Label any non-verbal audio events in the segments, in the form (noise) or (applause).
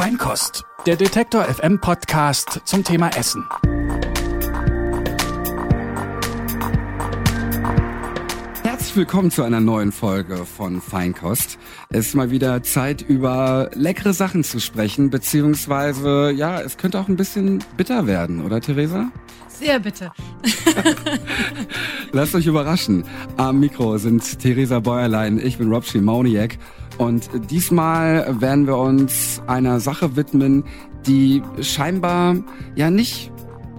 Feinkost, der Detektor FM Podcast zum Thema Essen. Herzlich willkommen zu einer neuen Folge von Feinkost. Es ist mal wieder Zeit, über leckere Sachen zu sprechen, beziehungsweise, ja, es könnte auch ein bisschen bitter werden, oder Theresa? Sehr bitte. (laughs) Lasst euch überraschen. Am Mikro sind Theresa Bäuerlein, ich bin Rob Schimoniak und diesmal werden wir uns einer Sache widmen, die scheinbar ja nicht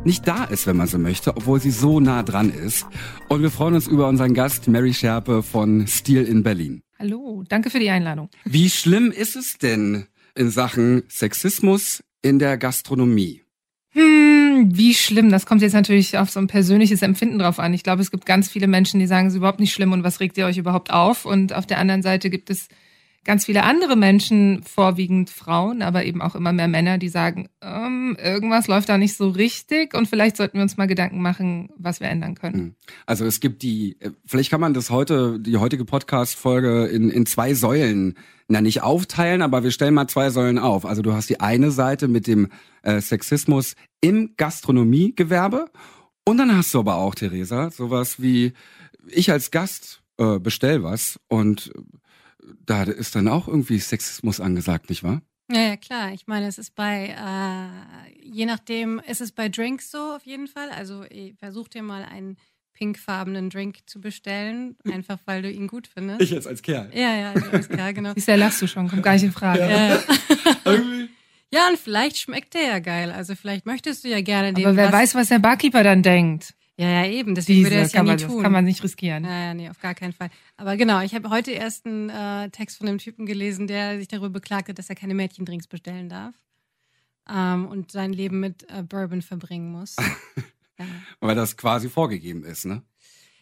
nicht da ist, wenn man so möchte, obwohl sie so nah dran ist. Und wir freuen uns über unseren Gast Mary Scherpe von Stil in Berlin. Hallo, danke für die Einladung. Wie schlimm ist es denn in Sachen Sexismus in der Gastronomie? Hm, wie schlimm. Das kommt jetzt natürlich auf so ein persönliches Empfinden drauf an. Ich glaube, es gibt ganz viele Menschen, die sagen, es ist überhaupt nicht schlimm und was regt ihr euch überhaupt auf? Und auf der anderen Seite gibt es ganz viele andere Menschen, vorwiegend Frauen, aber eben auch immer mehr Männer, die sagen, ähm, irgendwas läuft da nicht so richtig und vielleicht sollten wir uns mal Gedanken machen, was wir ändern können. Hm. Also es gibt die, äh, vielleicht kann man das heute, die heutige Podcast-Folge in, in zwei Säulen, na nicht aufteilen, aber wir stellen mal zwei Säulen auf. Also du hast die eine Seite mit dem äh, Sexismus im Gastronomiegewerbe und dann hast du aber auch, Theresa, sowas wie, ich als Gast äh, bestell was und da ist dann auch irgendwie Sexismus angesagt, nicht wahr? Ja, ja, klar. Ich meine, es ist bei, äh, je nachdem, ist es bei Drinks so auf jeden Fall. Also versuch dir mal einen pinkfarbenen Drink zu bestellen, einfach weil du ihn gut findest. Ich jetzt als Kerl. Ja, ja, also als Kerl, genau. (laughs) Siehst du, lachst du schon, kommt gar nicht in Frage. Ja, (laughs) (laughs) ja. ja, und vielleicht schmeckt der ja geil. Also vielleicht möchtest du ja gerne den. Aber wer weiß, was der Barkeeper dann denkt. Ja, ja, eben. Deswegen Diese würde er das ja nie man, tun. Das kann man nicht riskieren. Ja, ja, nee, auf gar keinen Fall. Aber genau, ich habe heute erst einen äh, Text von einem Typen gelesen, der sich darüber beklagte, dass er keine Mädchendrinks bestellen darf. Ähm, und sein Leben mit äh, Bourbon verbringen muss. (laughs) ja. Weil das quasi vorgegeben ist, ne?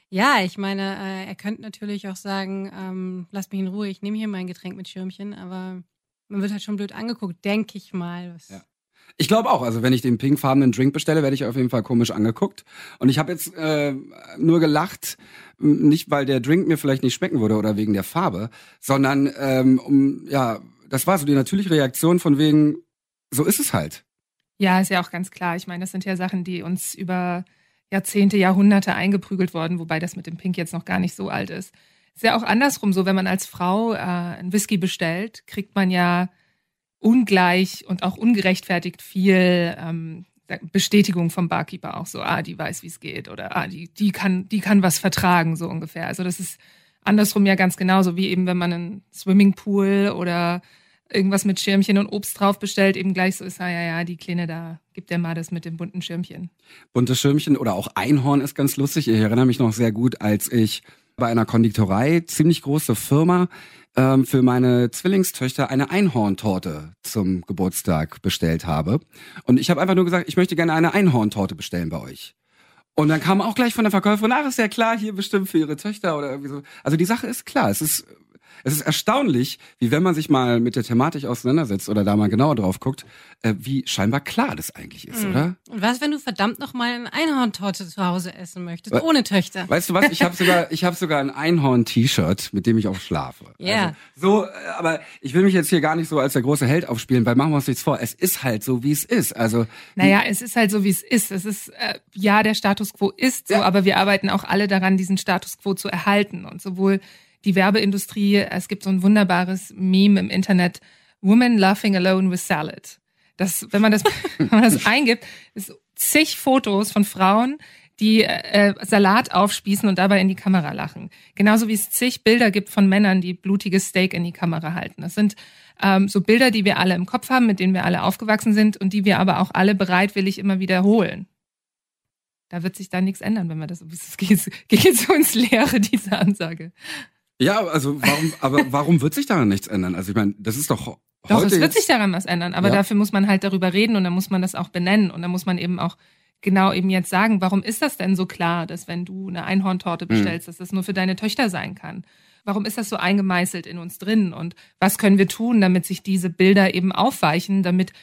Ja, ich meine, äh, er könnte natürlich auch sagen, ähm, lass mich in Ruhe, ich nehme hier mein Getränk mit Schirmchen, aber man wird halt schon blöd angeguckt, denke ich mal. Ja. Ich glaube auch. Also wenn ich den pinkfarbenen Drink bestelle, werde ich auf jeden Fall komisch angeguckt. Und ich habe jetzt äh, nur gelacht, nicht weil der Drink mir vielleicht nicht schmecken würde oder wegen der Farbe, sondern ähm, um ja, das war so die natürliche Reaktion von wegen, so ist es halt. Ja, ist ja auch ganz klar. Ich meine, das sind ja Sachen, die uns über Jahrzehnte, Jahrhunderte eingeprügelt worden, wobei das mit dem Pink jetzt noch gar nicht so alt ist. Ist ja auch andersrum so, wenn man als Frau äh, einen Whisky bestellt, kriegt man ja ungleich und auch ungerechtfertigt viel ähm, Bestätigung vom Barkeeper auch so, ah, die weiß, wie es geht oder ah, die, die kann, die kann was vertragen, so ungefähr. Also das ist andersrum ja ganz genauso, wie eben wenn man einen Swimmingpool oder irgendwas mit Schirmchen und Obst drauf bestellt, eben gleich so ist, ah ja, ja, die Kleine da, gibt der mal das mit dem bunten Schirmchen. Buntes Schirmchen oder auch Einhorn ist ganz lustig. Ich erinnere mich noch sehr gut, als ich bei einer Konditorei, ziemlich große Firma, ähm, für meine Zwillingstöchter eine Einhorntorte zum Geburtstag bestellt habe. Und ich habe einfach nur gesagt, ich möchte gerne eine Einhorntorte bestellen bei euch. Und dann kam auch gleich von der Verkäuferin, ach, ist ja klar, hier bestimmt für ihre Töchter oder irgendwie so. Also die Sache ist klar, es ist es ist erstaunlich, wie wenn man sich mal mit der Thematik auseinandersetzt oder da mal genauer drauf guckt, äh, wie scheinbar klar das eigentlich ist, mhm. oder? Und was, wenn du verdammt noch mal eine Einhorntorte zu Hause essen möchtest, We ohne Töchter? Weißt du was? Ich habe sogar, (laughs) ich habe sogar ein Einhorn-T-Shirt, mit dem ich auch schlafe. Ja. Yeah. Also, so, äh, aber ich will mich jetzt hier gar nicht so als der große Held aufspielen, weil machen wir uns nichts vor. Es ist halt so, wie es ist. Also naja, es ist halt so, wie es ist. Es ist äh, ja der Status quo ist so, ja. aber wir arbeiten auch alle daran, diesen Status quo zu erhalten und sowohl die Werbeindustrie. Es gibt so ein wunderbares Meme im Internet, Woman laughing alone with salad. Das, wenn man das, (laughs) wenn man das eingibt, ist zig Fotos von Frauen, die äh, Salat aufspießen und dabei in die Kamera lachen. Genauso wie es zig Bilder gibt von Männern, die blutiges Steak in die Kamera halten. Das sind ähm, so Bilder, die wir alle im Kopf haben, mit denen wir alle aufgewachsen sind und die wir aber auch alle bereitwillig immer wiederholen. Da wird sich da nichts ändern, wenn wir das, (laughs) es geht, geht so ins Leere, diese Ansage. Ja, also warum, aber warum wird sich daran nichts ändern? Also ich meine, das ist doch Doch, es wird sich daran was ändern, aber ja. dafür muss man halt darüber reden und dann muss man das auch benennen und dann muss man eben auch genau eben jetzt sagen, warum ist das denn so klar, dass wenn du eine Einhorntorte mhm. bestellst, mhm. dass das nur für deine Töchter sein kann? Warum ist das so eingemeißelt in uns drin und was können wir tun, damit sich diese Bilder eben aufweichen, damit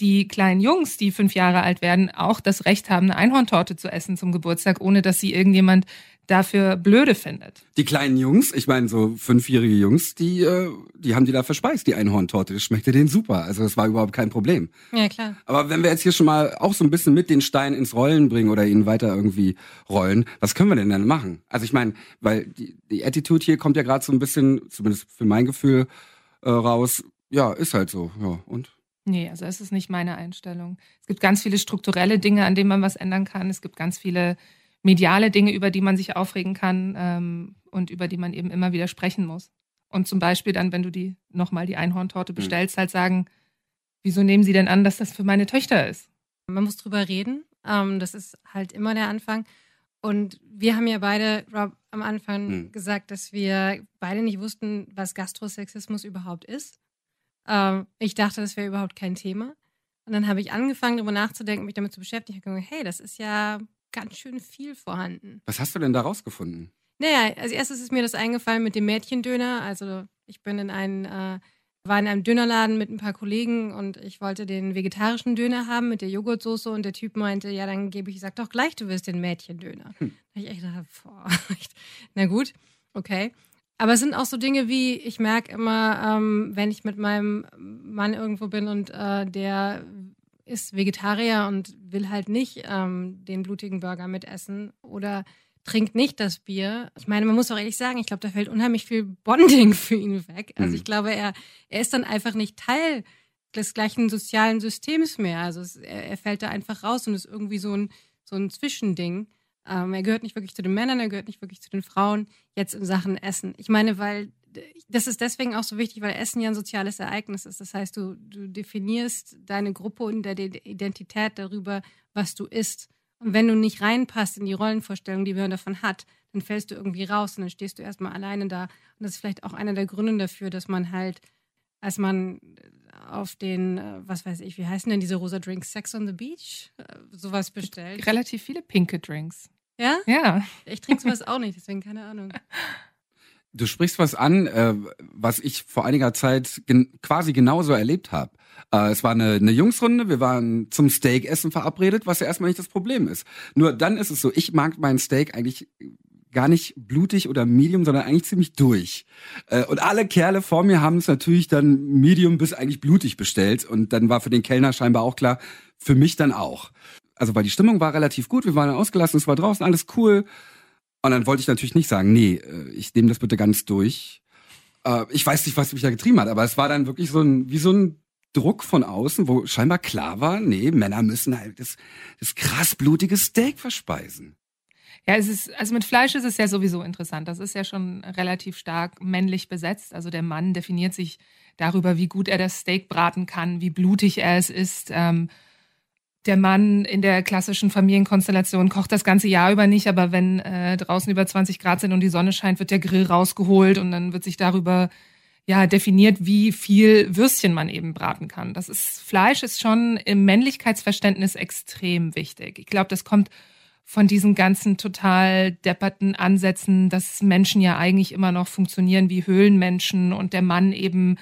die kleinen Jungs, die fünf Jahre alt werden, auch das Recht haben, eine Einhorntorte zu essen zum Geburtstag, ohne dass sie irgendjemand dafür blöde findet. Die kleinen Jungs, ich meine so fünfjährige Jungs, die, äh, die haben die da verspeist, die Einhorntorte. Das schmeckte denen super. Also das war überhaupt kein Problem. Ja, klar. Aber wenn wir jetzt hier schon mal auch so ein bisschen mit den Steinen ins Rollen bringen oder ihn weiter irgendwie rollen, was können wir denn dann machen? Also ich meine, weil die, die Attitude hier kommt ja gerade so ein bisschen, zumindest für mein Gefühl, äh, raus. Ja, ist halt so. Ja, und? Nee, also es ist nicht meine Einstellung. Es gibt ganz viele strukturelle Dinge, an denen man was ändern kann. Es gibt ganz viele mediale Dinge, über die man sich aufregen kann ähm, und über die man eben immer wieder sprechen muss. Und zum Beispiel dann, wenn du die nochmal die Einhorntorte mhm. bestellst, halt sagen, wieso nehmen sie denn an, dass das für meine Töchter ist? Man muss drüber reden. Ähm, das ist halt immer der Anfang. Und wir haben ja beide, Rob, am Anfang mhm. gesagt, dass wir beide nicht wussten, was Gastrosexismus überhaupt ist. Ähm, ich dachte, das wäre überhaupt kein Thema. Und dann habe ich angefangen, darüber nachzudenken, mich damit zu beschäftigen. Ich habe gedacht, hey, das ist ja ganz schön viel vorhanden. Was hast du denn da rausgefunden? Naja, als erstes ist mir das eingefallen mit dem Mädchendöner. Also ich bin in einen, äh, war in einem Dönerladen mit ein paar Kollegen und ich wollte den vegetarischen Döner haben mit der Joghurtsoße und der Typ meinte, ja, dann gebe ich, ich sag doch gleich, du wirst den Mädchendöner. Hm. Da ich echt gedacht, boah, (laughs) na gut, okay. Aber es sind auch so Dinge wie, ich merke immer, ähm, wenn ich mit meinem Mann irgendwo bin und äh, der ist Vegetarier und will halt nicht ähm, den blutigen Burger mitessen oder trinkt nicht das Bier. Ich meine, man muss auch ehrlich sagen, ich glaube, da fällt unheimlich viel Bonding (laughs) für ihn weg. Also mhm. ich glaube, er, er ist dann einfach nicht Teil des gleichen sozialen Systems mehr. Also es, er, er, fällt da einfach raus und ist irgendwie so ein, so ein Zwischending. Ähm, er gehört nicht wirklich zu den Männern, er gehört nicht wirklich zu den Frauen, jetzt in Sachen Essen. Ich meine, weil das ist deswegen auch so wichtig, weil Essen ja ein soziales Ereignis ist. Das heißt, du, du definierst deine Gruppe und deine Identität darüber, was du isst. Und wenn du nicht reinpasst in die Rollenvorstellung, die man davon hat, dann fällst du irgendwie raus und dann stehst du erstmal alleine da. Und das ist vielleicht auch einer der Gründe dafür, dass man halt, als man auf den, äh, was weiß ich, wie heißen denn diese rosa Drinks, Sex on the Beach, äh, sowas bestellt. Relativ viele pinke Drinks. Ja? Ja. Ich trinke sowas auch nicht, deswegen keine Ahnung. Du sprichst was an, äh, was ich vor einiger Zeit gen quasi genauso erlebt habe. Äh, es war eine, eine Jungsrunde, wir waren zum Steakessen verabredet, was ja erstmal nicht das Problem ist. Nur dann ist es so, ich mag meinen Steak eigentlich gar nicht blutig oder medium, sondern eigentlich ziemlich durch. Äh, und alle Kerle vor mir haben es natürlich dann medium bis eigentlich blutig bestellt. Und dann war für den Kellner scheinbar auch klar, für mich dann auch. Also weil die Stimmung war relativ gut, wir waren ausgelassen, es war draußen, alles cool. Und dann wollte ich natürlich nicht sagen, nee, äh, ich nehme das bitte ganz durch. Äh, ich weiß nicht, was mich da getrieben hat, aber es war dann wirklich so ein, wie so ein Druck von außen, wo scheinbar klar war, nee, Männer müssen halt das, das krass blutige Steak verspeisen. Ja, es ist, also mit Fleisch ist es ja sowieso interessant. Das ist ja schon relativ stark männlich besetzt. Also der Mann definiert sich darüber, wie gut er das Steak braten kann, wie blutig er es ist. Ähm, der Mann in der klassischen Familienkonstellation kocht das ganze Jahr über nicht, aber wenn äh, draußen über 20 Grad sind und die Sonne scheint, wird der Grill rausgeholt und dann wird sich darüber ja definiert, wie viel Würstchen man eben braten kann. Das ist Fleisch ist schon im Männlichkeitsverständnis extrem wichtig. Ich glaube, das kommt von diesen ganzen total depperten Ansätzen, dass Menschen ja eigentlich immer noch funktionieren wie Höhlenmenschen und der Mann eben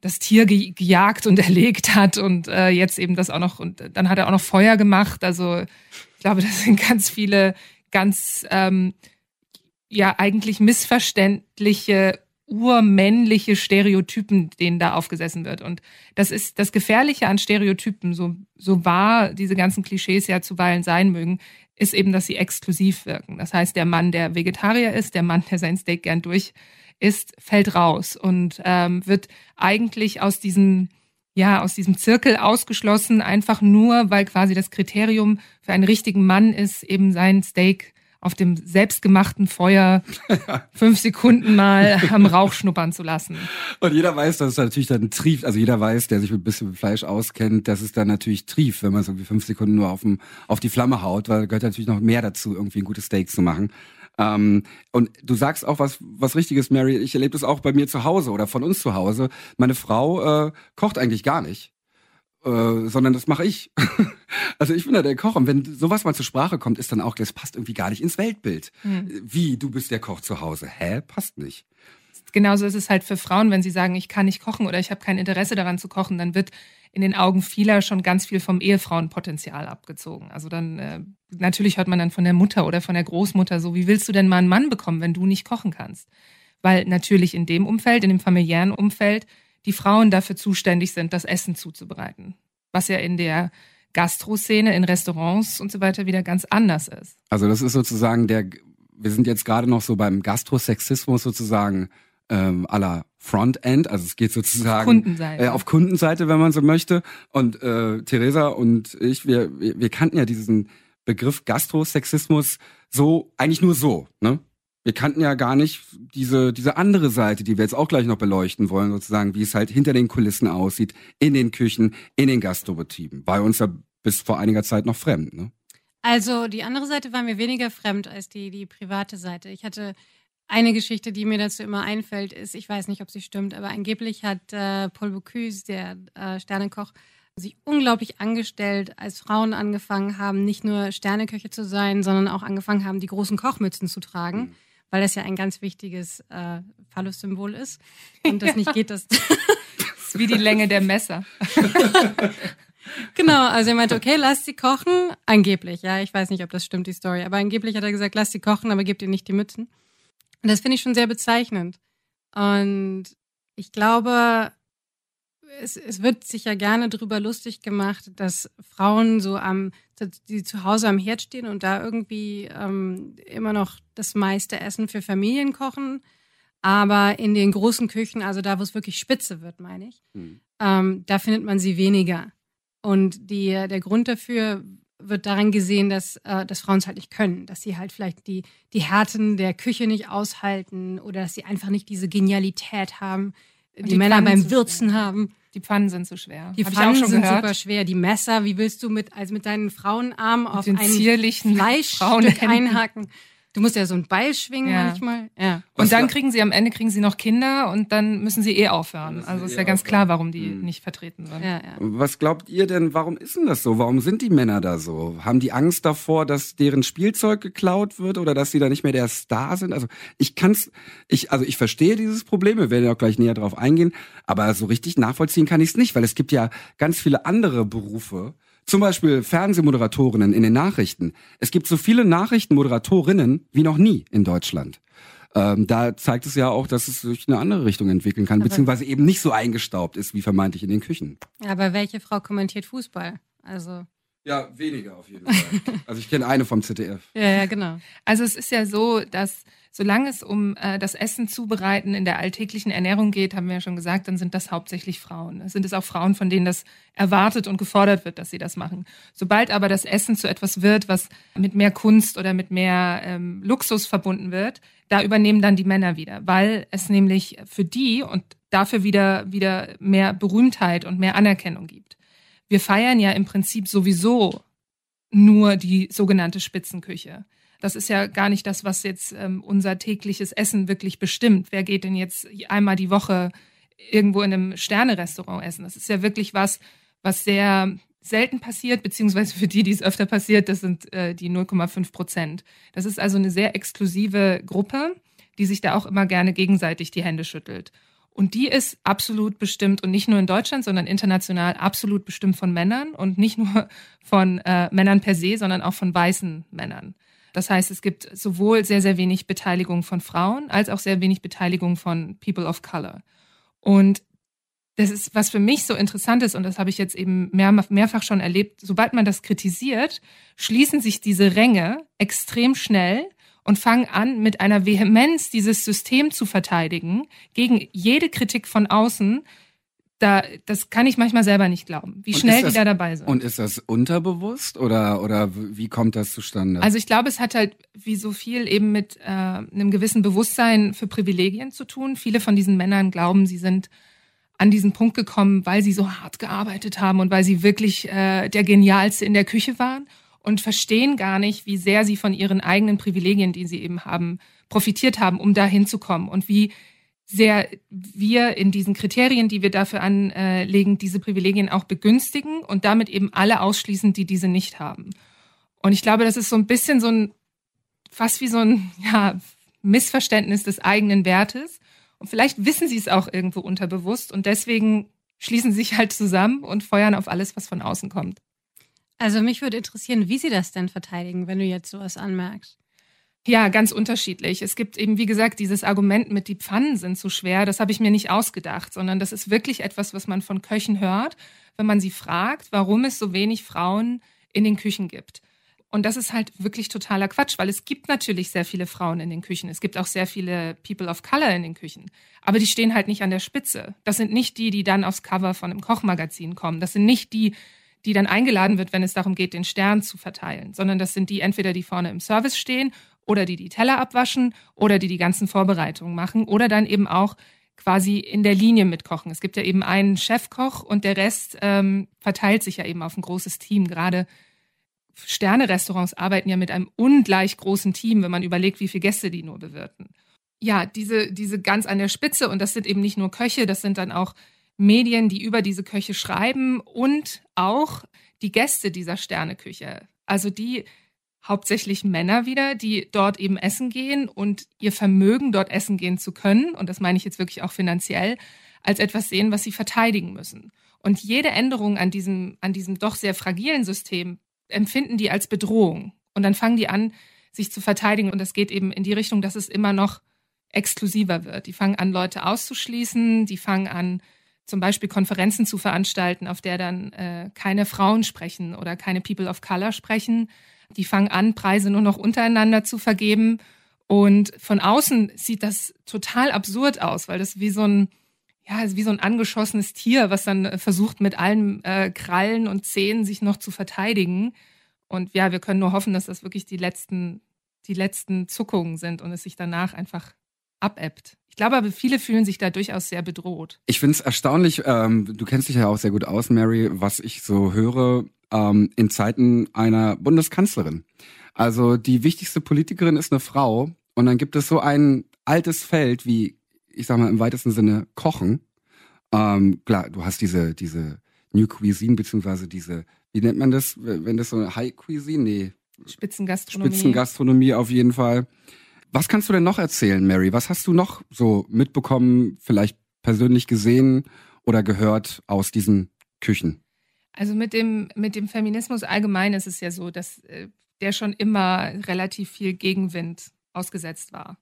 das Tier ge gejagt und (laughs) erlegt hat und äh, jetzt eben das auch noch und dann hat er auch noch Feuer gemacht. Also ich glaube, das sind ganz viele ganz ähm, ja eigentlich missverständliche urmännliche Stereotypen, denen da aufgesessen wird. Und das ist das Gefährliche an Stereotypen, so, so wahr diese ganzen Klischees ja zuweilen sein mögen, ist eben, dass sie exklusiv wirken. Das heißt, der Mann, der Vegetarier ist, der Mann, der sein Steak gern durch ist, fällt raus und ähm, wird eigentlich aus diesem ja, aus diesem Zirkel ausgeschlossen, einfach nur, weil quasi das Kriterium für einen richtigen Mann ist, eben sein Steak auf dem selbstgemachten Feuer (laughs) fünf Sekunden mal am Rauch schnuppern zu lassen. Und jeder weiß, dass es natürlich dann trieft, also jeder weiß, der sich ein bisschen mit Fleisch auskennt, dass es dann natürlich trieft, wenn man es irgendwie fünf Sekunden nur auf, dem, auf die Flamme haut, weil gehört natürlich noch mehr dazu, irgendwie ein gutes Steak zu machen. Ähm, und du sagst auch was, was Richtiges, Mary. Ich erlebe das auch bei mir zu Hause oder von uns zu Hause. Meine Frau äh, kocht eigentlich gar nicht. Äh, sondern das mache ich. (laughs) also ich bin da der Koch und wenn sowas mal zur Sprache kommt, ist dann auch, das passt irgendwie gar nicht ins Weltbild. Mhm. Wie, du bist der Koch zu Hause? Hä? Passt nicht. genauso ist es halt für Frauen, wenn sie sagen, ich kann nicht kochen oder ich habe kein Interesse daran zu kochen, dann wird in den Augen vieler schon ganz viel vom Ehefrauenpotenzial abgezogen. Also dann äh, natürlich hört man dann von der Mutter oder von der Großmutter so, wie willst du denn mal einen Mann bekommen, wenn du nicht kochen kannst? Weil natürlich in dem Umfeld, in dem familiären Umfeld, die Frauen dafür zuständig sind, das Essen zuzubereiten. Was ja in der Gastroszene, in Restaurants und so weiter wieder ganz anders ist. Also das ist sozusagen der, wir sind jetzt gerade noch so beim Gastrosexismus sozusagen ähm, aller Frontend, also es geht sozusagen Kundenseite. Äh, auf Kundenseite, wenn man so möchte. Und äh, Theresa und ich, wir, wir, wir kannten ja diesen Begriff Gastrosexismus so eigentlich nur so, ne? Wir kannten ja gar nicht diese diese andere Seite, die wir jetzt auch gleich noch beleuchten wollen, sozusagen, wie es halt hinter den Kulissen aussieht, in den Küchen, in den Gastrobetrieben. War uns ja bis vor einiger Zeit noch fremd, ne? Also die andere Seite war mir weniger fremd als die die private Seite. Ich hatte eine Geschichte, die mir dazu immer einfällt, ist, ich weiß nicht, ob sie stimmt, aber angeblich hat äh, Paul Bocuse, der äh, Sternekoch, sich unglaublich angestellt, als Frauen angefangen haben, nicht nur Sterneköche zu sein, sondern auch angefangen haben, die großen Kochmützen zu tragen, mhm. weil das ja ein ganz wichtiges äh, Phallus-Symbol ist. (laughs) Und das nicht geht, das. das ist wie die Länge der Messer. (laughs) Genau, also er meinte, okay, lasst sie kochen. Angeblich, ja, ich weiß nicht, ob das stimmt, die Story, aber angeblich hat er gesagt, lasst sie kochen, aber gebt ihr nicht die Mützen. Und das finde ich schon sehr bezeichnend. Und ich glaube, es, es wird sich ja gerne darüber lustig gemacht, dass Frauen so am, die zu Hause am Herd stehen und da irgendwie ähm, immer noch das meiste Essen für Familien kochen. Aber in den großen Küchen, also da, wo es wirklich spitze wird, meine ich, mhm. ähm, da findet man sie weniger. Und die, der Grund dafür wird daran gesehen, dass, äh, dass Frauen es halt nicht können, dass sie halt vielleicht die, die Härten der Küche nicht aushalten oder dass sie einfach nicht diese Genialität haben, die, die, Männer Pfannen beim Würzen schwer. haben. Die Pfannen sind so schwer. Die Hab Pfannen sind gehört. super schwer. Die Messer, wie willst du mit, also mit deinen Frauenarmen auf einen zierlichen Fleischstück einhaken? Du musst ja so ein Beil schwingen ja. manchmal. Ja. Und dann kriegen sie am Ende kriegen sie noch Kinder und dann müssen sie eh aufhören. Also ist eh ja ganz aufhören. klar, warum die mhm. nicht vertreten sind. Ja, ja. Was glaubt ihr denn, warum ist denn das so? Warum sind die Männer da so? Haben die Angst davor, dass deren Spielzeug geklaut wird oder dass sie da nicht mehr der Star sind? Also ich kann's, ich, also ich verstehe dieses Problem, wir werden ja auch gleich näher drauf eingehen, aber so richtig nachvollziehen kann ich es nicht, weil es gibt ja ganz viele andere Berufe, zum Beispiel Fernsehmoderatorinnen in den Nachrichten. Es gibt so viele Nachrichtenmoderatorinnen wie noch nie in Deutschland. Ähm, da zeigt es ja auch, dass es sich in eine andere Richtung entwickeln kann, aber beziehungsweise eben nicht so eingestaubt ist wie vermeintlich in den Küchen. Aber welche Frau kommentiert Fußball? Also ja, weniger auf jeden Fall. (laughs) Also ich kenne eine vom ZDF. ja, ja, genau. Also es ist ja so, dass solange es um äh, das Essen zubereiten in der alltäglichen Ernährung geht, haben wir ja schon gesagt, dann sind das hauptsächlich Frauen. Es sind es auch Frauen, von denen das erwartet und gefordert wird, dass sie das machen. Sobald aber das Essen zu etwas wird, was mit mehr Kunst oder mit mehr ähm, Luxus verbunden wird, da übernehmen dann die Männer wieder, weil es nämlich für die und dafür wieder wieder mehr Berühmtheit und mehr Anerkennung gibt wir feiern ja im Prinzip sowieso nur die sogenannte Spitzenküche. Das ist ja gar nicht das, was jetzt ähm, unser tägliches Essen wirklich bestimmt. Wer geht denn jetzt einmal die Woche irgendwo in einem Sternerestaurant essen? Das ist ja wirklich was, was sehr selten passiert, beziehungsweise für die, die es öfter passiert, das sind äh, die 0,5 Prozent. Das ist also eine sehr exklusive Gruppe, die sich da auch immer gerne gegenseitig die Hände schüttelt. Und die ist absolut bestimmt und nicht nur in Deutschland, sondern international absolut bestimmt von Männern und nicht nur von äh, Männern per se, sondern auch von weißen Männern. Das heißt, es gibt sowohl sehr, sehr wenig Beteiligung von Frauen als auch sehr wenig Beteiligung von People of Color. Und das ist, was für mich so interessant ist, und das habe ich jetzt eben mehr, mehrfach schon erlebt, sobald man das kritisiert, schließen sich diese Ränge extrem schnell und fangen an, mit einer Vehemenz dieses System zu verteidigen, gegen jede Kritik von außen. Da, das kann ich manchmal selber nicht glauben, wie und schnell das, die da dabei sind. Und ist das unterbewusst oder, oder wie kommt das zustande? Also ich glaube, es hat halt wie so viel eben mit äh, einem gewissen Bewusstsein für Privilegien zu tun. Viele von diesen Männern glauben, sie sind an diesen Punkt gekommen, weil sie so hart gearbeitet haben und weil sie wirklich äh, der Genialste in der Küche waren und verstehen gar nicht, wie sehr sie von ihren eigenen Privilegien, die sie eben haben, profitiert haben, um da hinzukommen und wie sehr wir in diesen Kriterien, die wir dafür anlegen, diese Privilegien auch begünstigen und damit eben alle ausschließen, die diese nicht haben. Und ich glaube, das ist so ein bisschen so ein, fast wie so ein ja, Missverständnis des eigenen Wertes Und vielleicht wissen sie es auch irgendwo unterbewusst und deswegen schließen sie sich halt zusammen und feuern auf alles, was von außen kommt. Also mich würde interessieren, wie sie das denn verteidigen, wenn du jetzt sowas anmerkst. Ja, ganz unterschiedlich. Es gibt eben, wie gesagt, dieses Argument mit die Pfannen sind zu schwer. Das habe ich mir nicht ausgedacht, sondern das ist wirklich etwas, was man von Köchen hört, wenn man sie fragt, warum es so wenig Frauen in den Küchen gibt. Und das ist halt wirklich totaler Quatsch, weil es gibt natürlich sehr viele Frauen in den Küchen. Es gibt auch sehr viele People of Color in den Küchen. Aber die stehen halt nicht an der Spitze. Das sind nicht die, die dann aufs Cover von einem Kochmagazin kommen. Das sind nicht die, die dann eingeladen wird, wenn es darum geht, den Stern zu verteilen, sondern das sind die entweder, die vorne im Service stehen oder die die Teller abwaschen oder die die ganzen Vorbereitungen machen oder dann eben auch quasi in der Linie mitkochen. Es gibt ja eben einen Chefkoch und der Rest ähm, verteilt sich ja eben auf ein großes Team. Gerade Sterne-Restaurants arbeiten ja mit einem ungleich großen Team, wenn man überlegt, wie viele Gäste die nur bewirten. Ja, diese, diese ganz an der Spitze, und das sind eben nicht nur Köche, das sind dann auch Medien, die über diese Köche schreiben und auch die Gäste dieser Sterneküche. Also die hauptsächlich Männer wieder, die dort eben essen gehen und ihr Vermögen, dort essen gehen zu können, und das meine ich jetzt wirklich auch finanziell, als etwas sehen, was sie verteidigen müssen. Und jede Änderung an diesem, an diesem doch sehr fragilen System empfinden die als Bedrohung. Und dann fangen die an, sich zu verteidigen. Und das geht eben in die Richtung, dass es immer noch exklusiver wird. Die fangen an, Leute auszuschließen. Die fangen an, zum Beispiel Konferenzen zu veranstalten, auf der dann äh, keine Frauen sprechen oder keine People of Color sprechen. Die fangen an, Preise nur noch untereinander zu vergeben. Und von außen sieht das total absurd aus, weil das wie so ein, ja, wie so ein angeschossenes Tier, was dann äh, versucht, mit allen äh, Krallen und Zähnen sich noch zu verteidigen. Und ja, wir können nur hoffen, dass das wirklich die letzten, die letzten Zuckungen sind und es sich danach einfach abebbt. Ich glaube aber, viele fühlen sich da durchaus sehr bedroht. Ich finde es erstaunlich, ähm, du kennst dich ja auch sehr gut aus, Mary, was ich so höre ähm, in Zeiten einer Bundeskanzlerin. Also die wichtigste Politikerin ist eine Frau und dann gibt es so ein altes Feld wie ich sag mal im weitesten Sinne kochen. Ähm, klar, du hast diese, diese New Cuisine, beziehungsweise diese, wie nennt man das, wenn das so eine High Cuisine? Nee. Spitzengastronomie. Spitzengastronomie auf jeden Fall. Was kannst du denn noch erzählen, Mary? Was hast du noch so mitbekommen, vielleicht persönlich gesehen oder gehört aus diesen Küchen? Also mit dem, mit dem Feminismus allgemein ist es ja so, dass äh, der schon immer relativ viel Gegenwind ausgesetzt war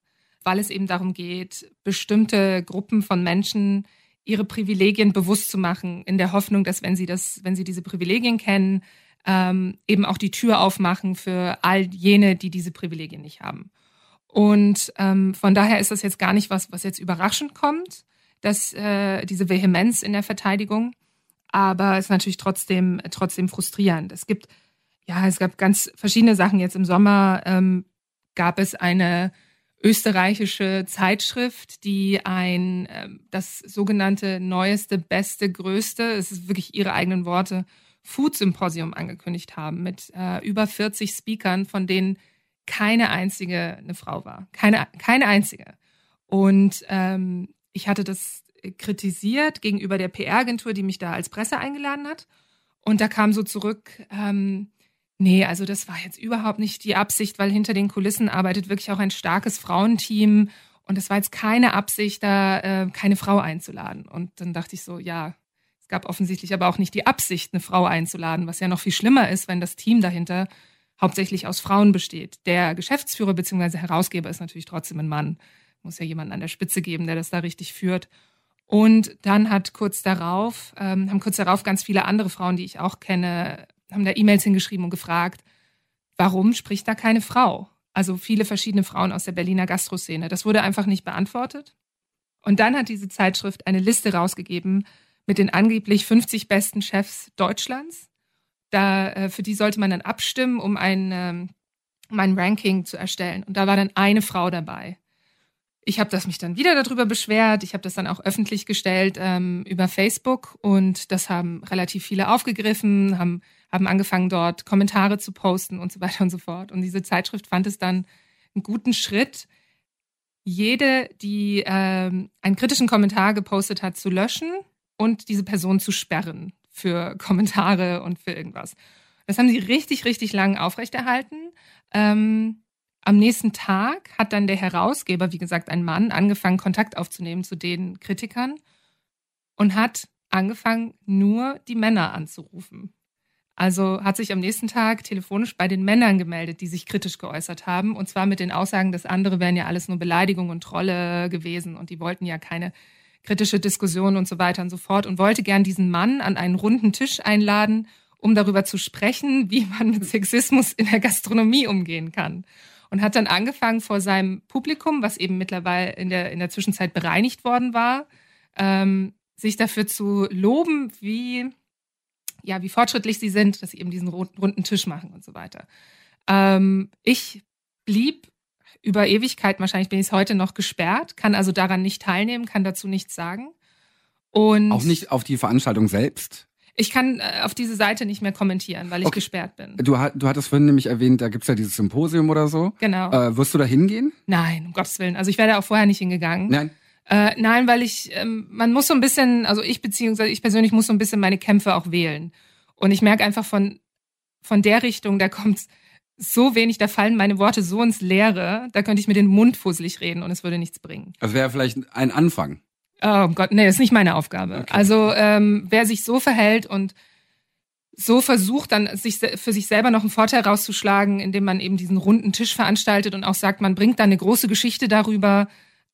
weil es eben darum geht, bestimmte Gruppen von Menschen ihre Privilegien bewusst zu machen, in der Hoffnung, dass wenn sie das, wenn sie diese Privilegien kennen, ähm, eben auch die Tür aufmachen für all jene, die diese Privilegien nicht haben. Und ähm, von daher ist das jetzt gar nicht was, was jetzt überraschend kommt, dass äh, diese Vehemenz in der Verteidigung, aber es ist natürlich trotzdem trotzdem frustrierend. Es gibt ja, es gab ganz verschiedene Sachen. Jetzt im Sommer ähm, gab es eine österreichische Zeitschrift, die ein ähm, das sogenannte neueste, beste, größte, es ist wirklich ihre eigenen Worte, Food Symposium angekündigt haben mit äh, über 40 Speakern, von denen keine einzige eine Frau war. Keine, keine einzige. Und ähm, ich hatte das kritisiert gegenüber der PR-Agentur, die mich da als Presse eingeladen hat. Und da kam so zurück, ähm, Nee, also das war jetzt überhaupt nicht die Absicht, weil hinter den Kulissen arbeitet wirklich auch ein starkes Frauenteam. Und es war jetzt keine Absicht, da äh, keine Frau einzuladen. Und dann dachte ich so, ja, es gab offensichtlich aber auch nicht die Absicht, eine Frau einzuladen, was ja noch viel schlimmer ist, wenn das Team dahinter hauptsächlich aus Frauen besteht. Der Geschäftsführer bzw. Herausgeber ist natürlich trotzdem ein Mann. Muss ja jemanden an der Spitze geben, der das da richtig führt. Und dann hat kurz darauf, ähm, haben kurz darauf ganz viele andere Frauen, die ich auch kenne, haben da E-Mails hingeschrieben und gefragt, warum spricht da keine Frau? Also viele verschiedene Frauen aus der Berliner Gastroszene. Das wurde einfach nicht beantwortet. Und dann hat diese Zeitschrift eine Liste rausgegeben mit den angeblich 50 besten Chefs Deutschlands. Da, äh, für die sollte man dann abstimmen, um ein, ähm, um ein Ranking zu erstellen. Und da war dann eine Frau dabei. Ich habe das mich dann wieder darüber beschwert. Ich habe das dann auch öffentlich gestellt ähm, über Facebook und das haben relativ viele aufgegriffen, haben haben angefangen, dort Kommentare zu posten und so weiter und so fort. Und diese Zeitschrift fand es dann einen guten Schritt, jede, die ähm, einen kritischen Kommentar gepostet hat, zu löschen und diese Person zu sperren für (laughs) Kommentare und für irgendwas. Das haben sie richtig, richtig lang aufrechterhalten. Ähm, Am nächsten Tag hat dann der Herausgeber, wie gesagt, ein Mann, angefangen, Kontakt aufzunehmen zu den Kritikern und hat angefangen, nur die Männer anzurufen. Also hat sich am nächsten Tag telefonisch bei den Männern gemeldet, die sich kritisch geäußert haben. Und zwar mit den Aussagen, das andere wären ja alles nur Beleidigungen und Trolle gewesen und die wollten ja keine kritische Diskussion und so weiter und so fort und wollte gern diesen Mann an einen runden Tisch einladen, um darüber zu sprechen, wie man mit Sexismus in der Gastronomie umgehen kann. Und hat dann angefangen vor seinem Publikum, was eben mittlerweile in der, in der Zwischenzeit bereinigt worden war, ähm, sich dafür zu loben, wie ja, wie fortschrittlich sie sind, dass sie eben diesen runden Tisch machen und so weiter. Ähm, ich blieb über Ewigkeit, wahrscheinlich bin ich es heute noch gesperrt, kann also daran nicht teilnehmen, kann dazu nichts sagen. Und auch nicht auf die Veranstaltung selbst? Ich kann äh, auf diese Seite nicht mehr kommentieren, weil ich okay. gesperrt bin. Du, du hattest vorhin nämlich erwähnt, da gibt's ja dieses Symposium oder so. Genau. Äh, wirst du da hingehen? Nein, um Gottes Willen. Also ich wäre da auch vorher nicht hingegangen. Nein. Äh, nein, weil ich, ähm, man muss so ein bisschen, also ich beziehungsweise ich persönlich muss so ein bisschen meine Kämpfe auch wählen. Und ich merke einfach von, von der Richtung, da kommt so wenig, da fallen meine Worte so ins Leere, da könnte ich mir den Mund fusselig reden und es würde nichts bringen. Das wäre vielleicht ein Anfang. Oh Gott, nee, das ist nicht meine Aufgabe. Okay. Also ähm, wer sich so verhält und so versucht, dann sich für sich selber noch einen Vorteil rauszuschlagen, indem man eben diesen runden Tisch veranstaltet und auch sagt, man bringt da eine große Geschichte darüber,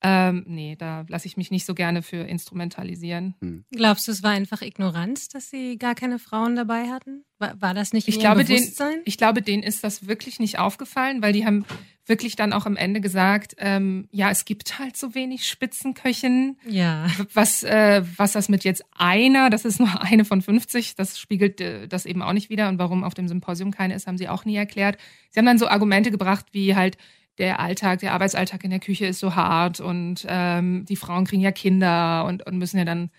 ähm, nee, da lasse ich mich nicht so gerne für instrumentalisieren. Hm. Glaubst du, es war einfach Ignoranz, dass sie gar keine Frauen dabei hatten? War, war das nicht in ich glaube, Bewusstsein? Den, ich glaube, denen ist das wirklich nicht aufgefallen, weil die haben wirklich dann auch am Ende gesagt, ähm, ja, es gibt halt so wenig Spitzenköchinnen. Ja. Was, äh, was das mit jetzt einer, das ist nur eine von 50, das spiegelt äh, das eben auch nicht wieder. Und warum auf dem Symposium keine ist, haben sie auch nie erklärt. Sie haben dann so Argumente gebracht wie halt, der Alltag, der Arbeitsalltag in der Küche ist so hart und ähm, die Frauen kriegen ja Kinder und, und müssen ja dann.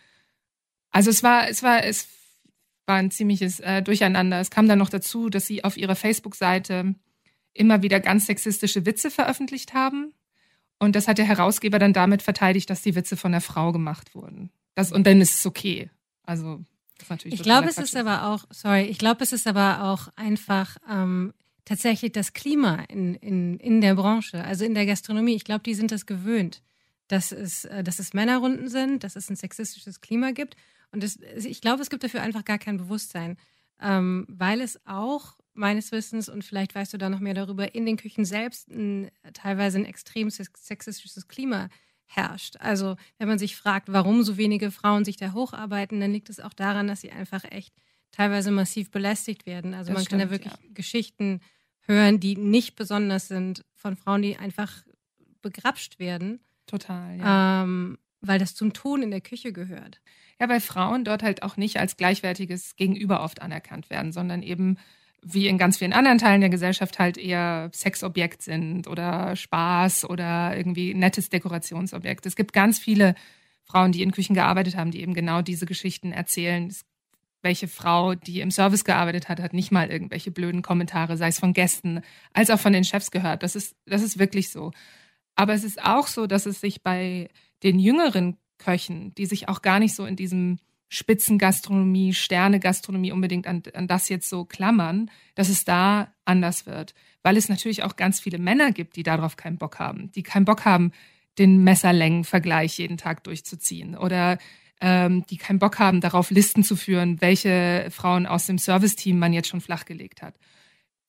Also es war, es war, es war ein ziemliches äh, Durcheinander. Es kam dann noch dazu, dass sie auf ihrer Facebook-Seite immer wieder ganz sexistische Witze veröffentlicht haben. Und das hat der Herausgeber dann damit verteidigt, dass die Witze von der Frau gemacht wurden. Das, und dann ist es okay. Also das ist natürlich. Ich glaube, es ist aber auch, sorry, ich glaube, es ist aber auch einfach ähm, tatsächlich das Klima in, in, in der Branche, also in der Gastronomie. Ich glaube, die sind das gewöhnt, dass es, äh, dass es Männerrunden sind, dass es ein sexistisches Klima gibt. Und das, ich glaube, es gibt dafür einfach gar kein Bewusstsein, ähm, weil es auch meines Wissens, und vielleicht weißt du da noch mehr darüber, in den Küchen selbst ein, teilweise ein extrem sexistisches Klima herrscht. Also wenn man sich fragt, warum so wenige Frauen sich da hocharbeiten, dann liegt es auch daran, dass sie einfach echt teilweise massiv belästigt werden. Also das man stimmt, kann ja wirklich ja. Geschichten hören, die nicht besonders sind, von Frauen, die einfach begrapscht werden. Total, ja. Ähm, weil das zum Ton in der Küche gehört. Ja, weil Frauen dort halt auch nicht als gleichwertiges Gegenüber oft anerkannt werden, sondern eben wie in ganz vielen anderen Teilen der Gesellschaft halt eher Sexobjekt sind oder Spaß oder irgendwie nettes Dekorationsobjekt. Es gibt ganz viele Frauen, die in Küchen gearbeitet haben, die eben genau diese Geschichten erzählen. Es welche Frau, die im Service gearbeitet hat, hat nicht mal irgendwelche blöden Kommentare, sei es von Gästen, als auch von den Chefs gehört. Das ist, das ist wirklich so. Aber es ist auch so, dass es sich bei den jüngeren Köchen, die sich auch gar nicht so in diesem Spitzengastronomie, Sternegastronomie unbedingt an, an das jetzt so klammern, dass es da anders wird. Weil es natürlich auch ganz viele Männer gibt, die darauf keinen Bock haben, die keinen Bock haben, den Messerlängenvergleich jeden Tag durchzuziehen oder ähm, die keinen Bock haben, darauf Listen zu führen, welche Frauen aus dem Serviceteam man jetzt schon flachgelegt hat.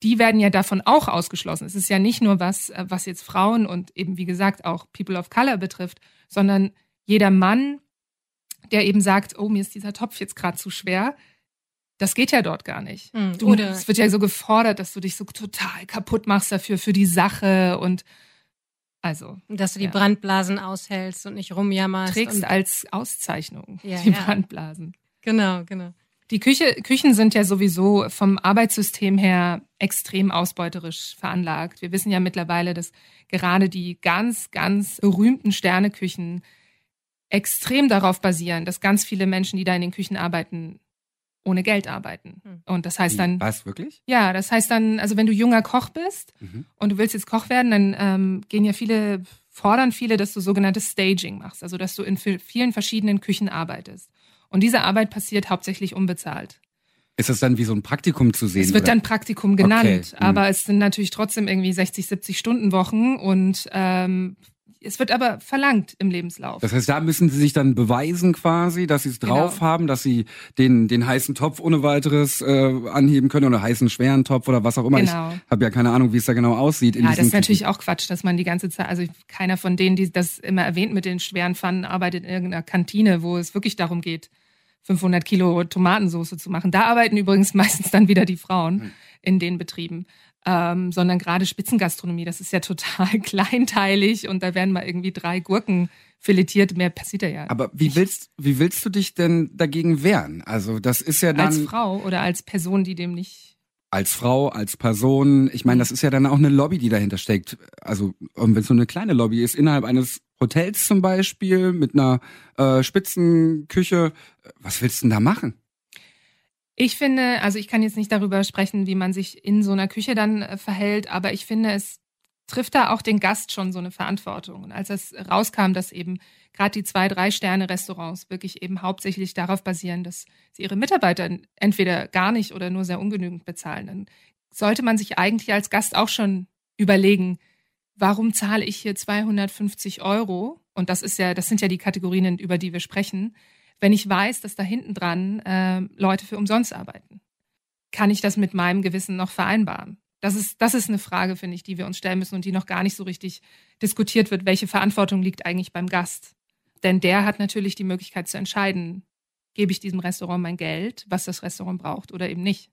Die werden ja davon auch ausgeschlossen. Es ist ja nicht nur was, äh, was jetzt Frauen und eben wie gesagt auch People of Color betrifft, sondern jeder Mann, der eben sagt, oh, mir ist dieser Topf jetzt gerade zu schwer, das geht ja dort gar nicht. Mhm. Du, Oder es wird ja so gefordert, dass du dich so total kaputt machst dafür, für die Sache und also. Dass du die ja. Brandblasen aushältst und nicht rumjammerst. Trägst als Auszeichnung ja, die ja. Brandblasen. Genau, genau. Die Küche, Küchen sind ja sowieso vom Arbeitssystem her extrem ausbeuterisch veranlagt. Wir wissen ja mittlerweile, dass gerade die ganz, ganz berühmten Sterneküchen extrem darauf basieren, dass ganz viele Menschen, die da in den Küchen arbeiten, ohne Geld arbeiten. Hm. Und das heißt dann. Was, wirklich? Ja, das heißt dann, also wenn du junger Koch bist mhm. und du willst jetzt Koch werden, dann ähm, gehen ja viele, fordern viele, dass du sogenanntes Staging machst, also dass du in vielen verschiedenen Küchen arbeitest. Und diese Arbeit passiert hauptsächlich unbezahlt. Ist das dann wie so ein Praktikum zu sehen? Es wird oder? dann Praktikum genannt, Okay, hm. aber es sind natürlich trotzdem irgendwie 60, 70 Stunden Wochen und ähm, es wird aber verlangt im Lebenslauf. Das heißt, da müssen sie sich dann beweisen quasi, dass sie es drauf Genau. haben, dass sie den, den heißen Topf ohne weiteres äh, anheben können oder heißen schweren Topf oder was auch immer. Genau. Ich habe ja keine Ahnung, wie es da genau aussieht. Ja, das ist natürlich auch Quatsch, dass man die ganze Zeit, also keiner von denen, die das immer erwähnt mit den schweren Pfannen, arbeitet in irgendeiner Kantine, wo es wirklich darum geht, 500 Kilo Tomatensauce zu machen. Da arbeiten übrigens (laughs) meistens dann wieder die Frauen Hm. in den Betrieben. Ähm, sondern gerade Spitzengastronomie, das ist ja total (laughs) kleinteilig und da werden mal irgendwie drei Gurken filetiert, mehr passiert da ja. Aber wie willst, wie willst du dich denn dagegen wehren? Also das ist ja dann als Frau oder als Person, die dem nicht als Frau, als Person. Ich meine, das ist ja dann auch eine Lobby, die dahinter steckt. Also wenn es so eine kleine Lobby ist, innerhalb eines Hotels zum Beispiel, mit einer äh, Spitzenküche, was willst du denn da machen? Ich finde, also ich kann jetzt nicht darüber sprechen, wie man sich in so einer Küche dann äh, verhält, aber ich finde, es trifft da auch den Gast schon so eine Verantwortung. Und als es rauskam, dass eben gerade die zwei, drei Sterne Restaurants wirklich eben hauptsächlich darauf basieren, dass sie ihre Mitarbeiter entweder gar nicht oder nur sehr ungenügend bezahlen, dann sollte man sich eigentlich als Gast auch schon überlegen, warum zahle ich hier 250 Euro? Und das ist ja, das sind ja die Kategorien, über die wir sprechen wenn ich weiß, dass da hinten dran äh, Leute für umsonst arbeiten? Kann ich das mit meinem Gewissen noch vereinbaren? Das ist, das ist eine Frage, finde ich, die wir uns stellen müssen und die noch gar nicht so richtig diskutiert wird. Welche Verantwortung liegt eigentlich beim Gast? Denn der hat natürlich die Möglichkeit zu entscheiden, gebe ich diesem Restaurant mein Geld, was das Restaurant braucht oder eben nicht.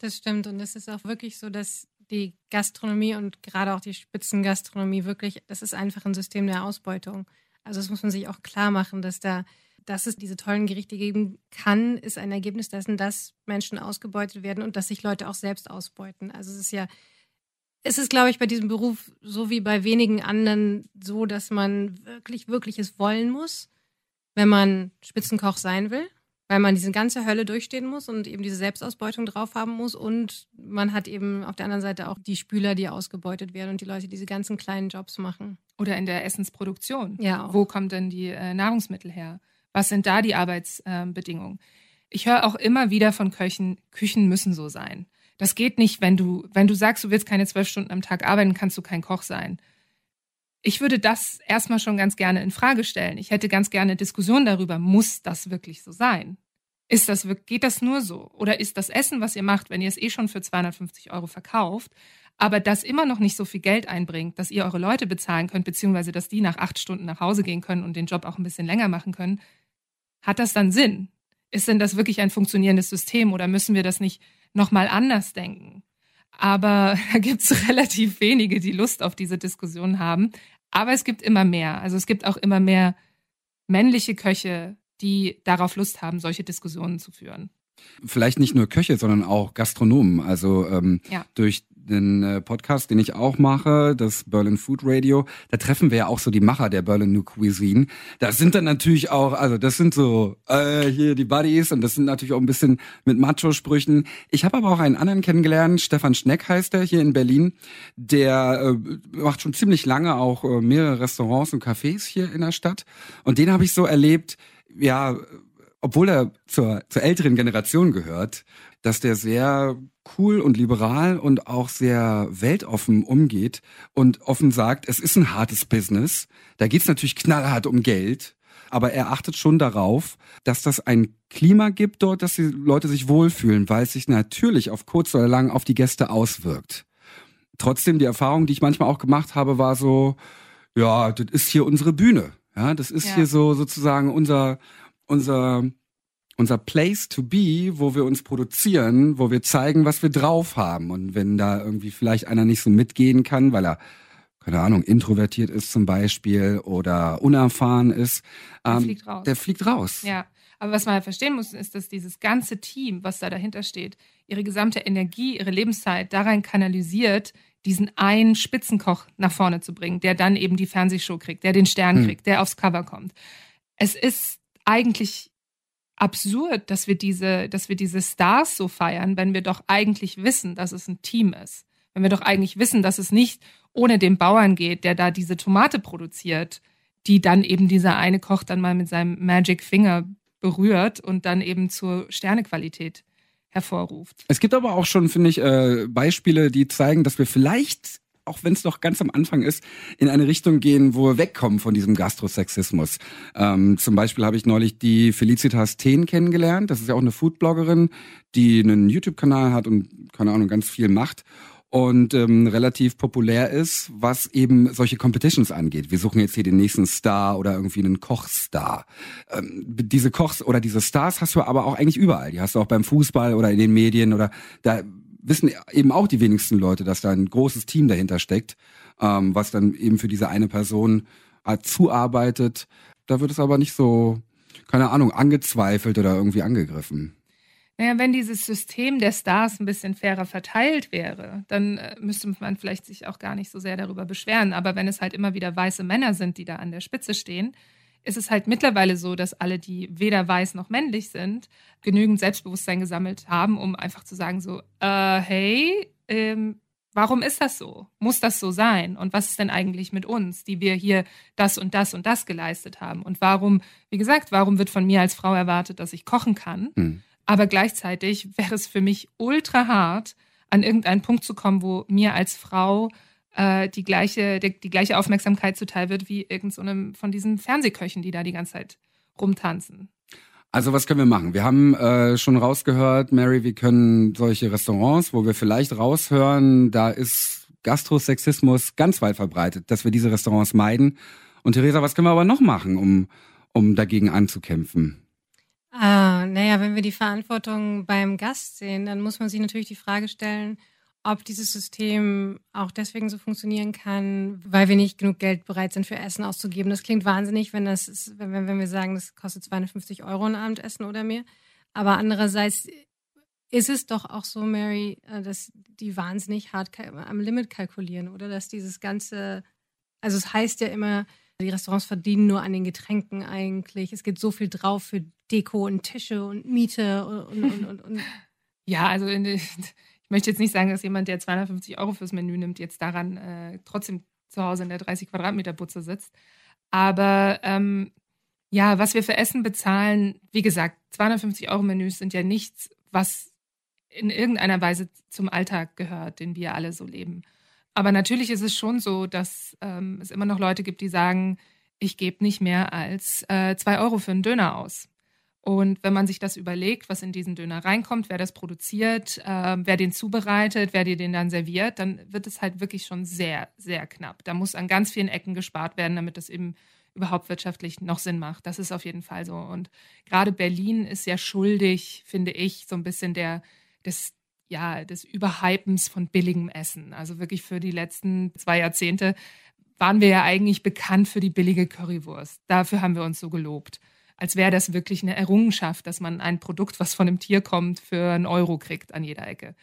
Das stimmt. Und es ist auch wirklich so, dass die Gastronomie und gerade auch die Spitzengastronomie wirklich, das ist einfach ein System der Ausbeutung. Also das muss man sich auch klar machen, dass da dass es diese tollen Gerichte geben kann, ist ein Ergebnis dessen, dass Menschen ausgebeutet werden und dass sich Leute auch selbst ausbeuten. Also es ist ja, es ist, glaube ich, bei diesem Beruf so wie bei wenigen anderen so, dass man wirklich, wirklich es wollen muss, wenn man Spitzenkoch sein will, weil man diese ganze Hölle durchstehen muss und eben diese Selbstausbeutung drauf haben muss. Und man hat eben auf der anderen Seite auch die Spüler, die ausgebeutet werden und die Leute, die diese ganzen kleinen Jobs machen. Oder in der Essensproduktion. Ja, auch. Wo kommen denn die äh, Nahrungsmittel her? Was sind da die Arbeitsbedingungen? ich höre auch immer wieder von Köchen, Küchen müssen so sein. Das geht nicht, wenn du, wenn du sagst, du willst keine zwölf Stunden am Tag arbeiten, kannst du kein Koch sein. Ich würde das erstmal schon ganz gerne in Frage stellen. Ich hätte ganz gerne Diskussion darüber, muss das wirklich so sein? Ist das, geht das nur so? Oder ist das Essen, was ihr macht, wenn ihr es eh schon für 250 Euro verkauft, aber das immer noch nicht so viel Geld einbringt, dass ihr eure Leute bezahlen könnt, beziehungsweise dass die nach acht Stunden nach Hause gehen können und den Job auch ein bisschen länger machen können, hat das dann Sinn? Ist denn das wirklich ein funktionierendes System oder müssen wir das nicht nochmal anders denken? Aber (laughs) da gibt es relativ wenige, die Lust auf diese Diskussion haben. Aber es gibt immer mehr. Also es gibt auch immer mehr männliche Köche, die darauf Lust haben, solche Diskussionen zu führen. Vielleicht nicht nur Köche, sondern auch Gastronomen. Also ähm, Ja. durch den äh, Podcast, den ich auch mache, das Berlin Food Radio, da treffen wir ja auch so die Macher der Berlin New Cuisine. Das sind dann natürlich auch, also das sind so äh, hier die Buddies und das sind natürlich auch ein bisschen mit Macho-Sprüchen. Ich habe aber auch einen anderen kennengelernt, Stefan Schneck heißt er hier in Berlin. Der äh, macht schon ziemlich lange auch äh, mehrere Restaurants und Cafés hier in der Stadt. Und den habe ich so erlebt, ja, obwohl er zur, zur älteren Generation gehört, dass der sehr cool und liberal und auch sehr weltoffen umgeht und offen sagt, es ist ein hartes Business. Da geht's natürlich knallhart um Geld. Aber er achtet schon darauf, dass das ein Klima gibt dort, dass die Leute sich wohlfühlen, weil es sich natürlich auf kurz oder lang auf die Gäste auswirkt. Trotzdem, die Erfahrung, die ich manchmal auch gemacht habe, war so, ja, das ist hier unsere Bühne. Ja, das ist Ja. hier so sozusagen unser, unser, unser Place to be, wo wir uns produzieren, wo wir zeigen, was wir drauf haben. Und wenn da irgendwie vielleicht einer nicht so mitgehen kann, weil er, keine Ahnung, introvertiert ist zum Beispiel oder unerfahren ist, Der ähm, fliegt raus. der fliegt raus. Ja, aber was man halt verstehen muss, ist, dass dieses ganze Team, was da dahinter steht, ihre gesamte Energie, ihre Lebenszeit da rein kanalisiert, diesen einen Spitzenkoch nach vorne zu bringen, der dann eben die Fernsehshow kriegt, der den Stern Hm. kriegt, der aufs Cover kommt. Es ist eigentlich absurd, dass wir diese, dass wir diese Stars so feiern, wenn wir doch eigentlich wissen, dass es ein Team ist. Wenn wir doch eigentlich wissen, dass es nicht ohne den Bauern geht, der da diese Tomate produziert, die dann eben dieser eine Koch dann mal mit seinem Magic Finger berührt und dann eben zur Sternequalität hervorruft. Es gibt aber auch schon, finde ich, äh, Beispiele, die zeigen, dass wir vielleicht auch wenn es noch ganz am Anfang ist, in eine Richtung gehen, wo wir wegkommen von diesem Gastrosexismus. Ähm, zum Beispiel habe ich neulich die Felicitas Teen kennengelernt. Das ist ja auch eine Foodbloggerin, die einen YouTube-Kanal hat und, keine Ahnung, ganz viel macht und ähm, relativ populär ist, was eben solche Competitions angeht. Wir suchen jetzt hier den nächsten Star oder irgendwie einen Kochstar. Ähm, diese Kochs oder diese Stars hast du aber auch eigentlich überall. Die hast du auch beim Fußball oder in den Medien oder da wissen eben auch die wenigsten Leute, dass da ein großes Team dahinter steckt, ähm, was dann eben für diese eine Person äh, zuarbeitet. Da wird es aber nicht so, keine Ahnung, angezweifelt oder irgendwie angegriffen. Naja, wenn dieses System der Stars ein bisschen fairer verteilt wäre, dann äh, müsste man vielleicht sich auch gar nicht so sehr darüber beschweren. Aber wenn es halt immer wieder weiße Männer sind, die da an der Spitze stehen, ist es halt mittlerweile so, dass alle, die weder weiß noch männlich sind, genügend Selbstbewusstsein gesammelt haben, um einfach zu sagen so, äh, hey, ähm, warum ist das so? Muss das so sein? Und was ist denn eigentlich mit uns, die wir hier das und das und das geleistet haben? Und warum, wie gesagt, warum wird von mir als Frau erwartet, dass ich kochen kann? Mhm. Aber gleichzeitig wäre es für mich ultra hart, an irgendeinen Punkt zu kommen, wo mir als Frau äh, die, gleiche, die, die, gleiche Aufmerksamkeit zuteil wird wie irgendeinem so von diesen Fernsehköchen, die da die ganze Zeit rumtanzen. Also was können wir machen? Wir haben äh, schon rausgehört, Mary, wir können solche Restaurants, wo wir vielleicht raushören, da ist Gastrosexismus ganz weit verbreitet, dass wir diese Restaurants meiden. Und Theresa, was können wir aber noch machen, um, um dagegen anzukämpfen? Ah, naja, wenn wir die Verantwortung beim Gast sehen, dann muss man sich natürlich die Frage stellen, ob dieses System auch deswegen so funktionieren kann, weil wir nicht genug Geld bereit sind für Essen auszugeben. Das klingt wahnsinnig, wenn, das ist, wenn, wenn wir sagen, das kostet 250 Euro ein Abendessen oder mehr. Aber andererseits ist es doch auch so, Mary, äh, dass die wahnsinnig hart am Limit kalkulieren oder dass dieses ganze, also es heißt ja immer, die Restaurants verdienen nur an den Getränken eigentlich. Es geht so viel drauf für Deko und Tische und Miete und, und, und, und. (laughs) Ja, also in, ich möchte jetzt nicht sagen, dass jemand, der 250 Euro fürs Menü nimmt, jetzt daran äh, trotzdem zu Hause in der 30 Quadratmeter Butze sitzt. Aber ähm, ja, was wir für Essen bezahlen, wie gesagt, 250 Euro Menüs sind ja nichts, was in irgendeiner Weise zum Alltag gehört, den wir alle so leben. Aber natürlich ist es schon so, dass ähm, es immer noch Leute gibt, die sagen, ich gebe nicht mehr als äh, zwei Euro für einen Döner aus. Und wenn man sich das überlegt, was in diesen Döner reinkommt, wer das produziert, äh, wer den zubereitet, wer dir den dann serviert, dann wird es halt wirklich schon sehr, sehr knapp. Da muss an ganz vielen Ecken gespart werden, damit das eben überhaupt wirtschaftlich noch Sinn macht. Das ist auf jeden Fall so. Und gerade Berlin ist ja schuldig, finde ich, so ein bisschen der, des, ja, des Überhypens von billigem Essen. Also wirklich für die letzten zwei Jahrzehnte waren wir ja eigentlich bekannt für die billige Currywurst. Dafür haben wir uns so gelobt als wäre das wirklich eine Errungenschaft, dass man ein Produkt, was von einem Tier kommt, für einen Euro kriegt an jeder Ecke.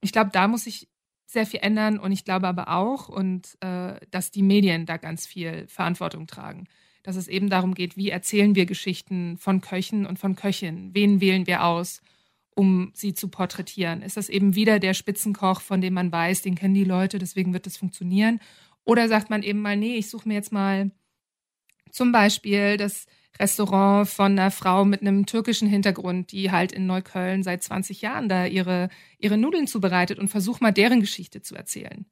Ich glaube, da muss sich sehr viel ändern und ich glaube aber auch, und äh, dass die Medien da ganz viel Verantwortung tragen. Dass es eben darum geht, wie erzählen wir Geschichten von Köchen und von Köchinnen? Wen wählen wir aus, um sie zu porträtieren? Ist das eben wieder der Spitzenkoch, von dem man weiß, den kennen die Leute, deswegen wird das funktionieren? Oder sagt man eben mal, nee, ich suche mir jetzt mal zum Beispiel das Restaurant von einer Frau mit einem türkischen Hintergrund, die halt in Neukölln seit 20 Jahren da ihre, ihre Nudeln zubereitet und versuch mal deren Geschichte zu erzählen.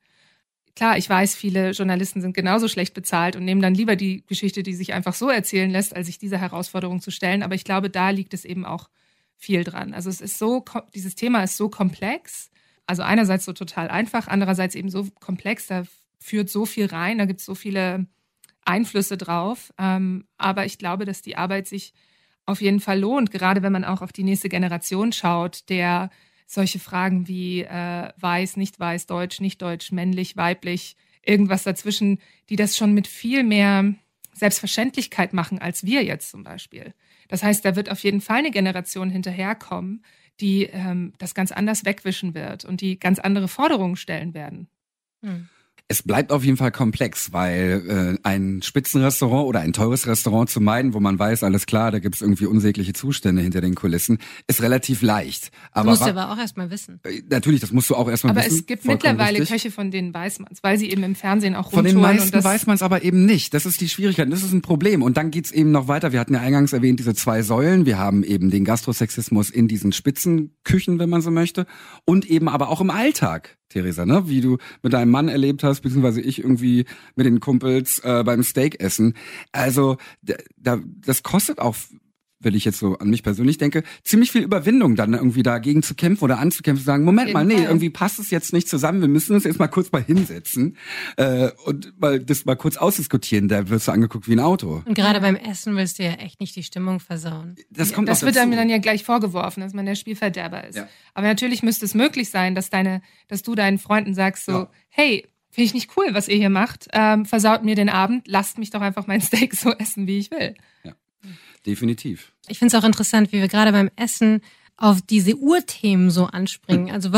Klar, ich weiß, viele Journalisten sind genauso schlecht bezahlt und nehmen dann lieber die Geschichte, die sich einfach so erzählen lässt, als sich dieser Herausforderung zu stellen. Aber ich glaube, da liegt es eben auch viel dran. Also es ist so, dieses Thema ist so komplex. Also einerseits so total einfach, andererseits eben so komplex, da führt so viel rein, da gibt es so viele Einflüsse drauf. Ähm, aber ich glaube, dass die Arbeit sich auf jeden Fall lohnt, gerade wenn man auch auf die nächste Generation schaut, der solche Fragen wie äh, weiß, nicht weiß, deutsch, nicht deutsch, männlich, weiblich, irgendwas dazwischen, die das schon mit viel mehr Selbstverständlichkeit machen als wir jetzt zum Beispiel. Das heißt, da wird auf jeden Fall eine Generation hinterherkommen, die ähm, das ganz anders wegwischen wird und die ganz andere Forderungen stellen werden. Hm. Es bleibt auf jeden Fall komplex, weil äh, ein Spitzenrestaurant oder ein teures Restaurant zu meiden, wo man weiß, alles klar, da gibt's irgendwie unsägliche Zustände hinter den Kulissen, ist relativ leicht. Aber musst du aber auch erstmal wissen. Äh, natürlich, das musst du auch erstmal aber wissen. Aber es gibt mittlerweile richtig. Köche, von denen weiß man's, weil sie eben im Fernsehen auch Von den rumtouren meisten und das weiß man es aber eben nicht. Das ist die Schwierigkeit. Das ist ein Problem. Und dann geht's eben noch weiter. Wir hatten ja eingangs erwähnt, diese zwei Säulen. Wir haben eben den Gastrosexismus in diesen Spitzenküchen, wenn man so möchte. Und eben aber auch im Alltag, Theresa, ne? Wie du mit deinem Mann erlebt hast, beziehungsweise ich irgendwie mit den Kumpels äh, beim Steakessen. Also da, da, das kostet auch wenn ich jetzt so an mich persönlich denke, ziemlich viel Überwindung, dann irgendwie dagegen zu kämpfen oder anzukämpfen, zu sagen, Moment mal, nee, irgendwie passt es jetzt nicht zusammen, wir müssen uns jetzt mal kurz mal hinsetzen äh, und mal das mal kurz ausdiskutieren, da wirst du angeguckt wie ein Auto. Und gerade beim Essen willst du ja echt nicht die Stimmung versauen. Das kommt das wird dazu. einem dann ja gleich vorgeworfen, dass man der Spielverderber ist. Ja. Aber natürlich müsste es möglich sein, dass deine, dass du deinen Freunden sagst so, Ja. hey, finde ich nicht cool, was ihr hier macht, ähm, versaut mir den Abend, lasst mich doch einfach mein (laughs) Steak so essen, wie ich will. Definitiv. Ich finde es auch interessant, wie wir gerade beim Essen auf diese Urthemen so anspringen. Also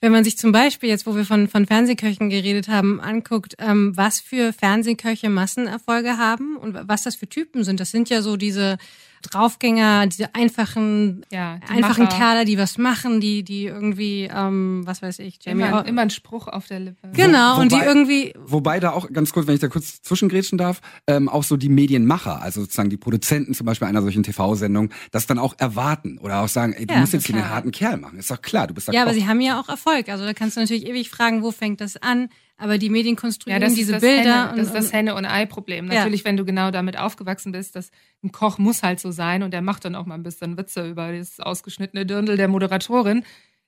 wenn man sich zum Beispiel jetzt, wo wir von, von Fernsehköchen geredet haben, anguckt, ähm, was für Fernsehköche Massenerfolge haben und was das für Typen sind. Das sind ja so diese Draufgänger, diese einfachen, Ja, die einfachen Macher. Kerle, die was machen, die, die irgendwie, ähm, was weiß ich, Jamie. Immer, immer ein Spruch auf der Lippe. genau, Wo- und die wobei- irgendwie, Wobei da auch ganz kurz, wenn ich da kurz zwischengrätschen darf, ähm, auch so die Medienmacher, also sozusagen die Produzenten zum Beispiel einer solchen TV-Sendung, das dann auch erwarten oder auch sagen, ey, du Ja, musst jetzt hier den harten Kerl machen. Ist doch klar, du bist da ja, aber Koch. sie haben ja auch Erfolg. Also da kannst du natürlich ewig fragen, wo fängt das an? Aber die Medien Ja, konstruieren das diese Bilder. Henne, das ist das Henne- und Ei-Problem. Ja. Natürlich, wenn du genau damit aufgewachsen bist, dass ein Koch muss halt so sein und der macht dann auch mal ein bisschen Witze über das ausgeschnittene Dirndl der Moderatorin,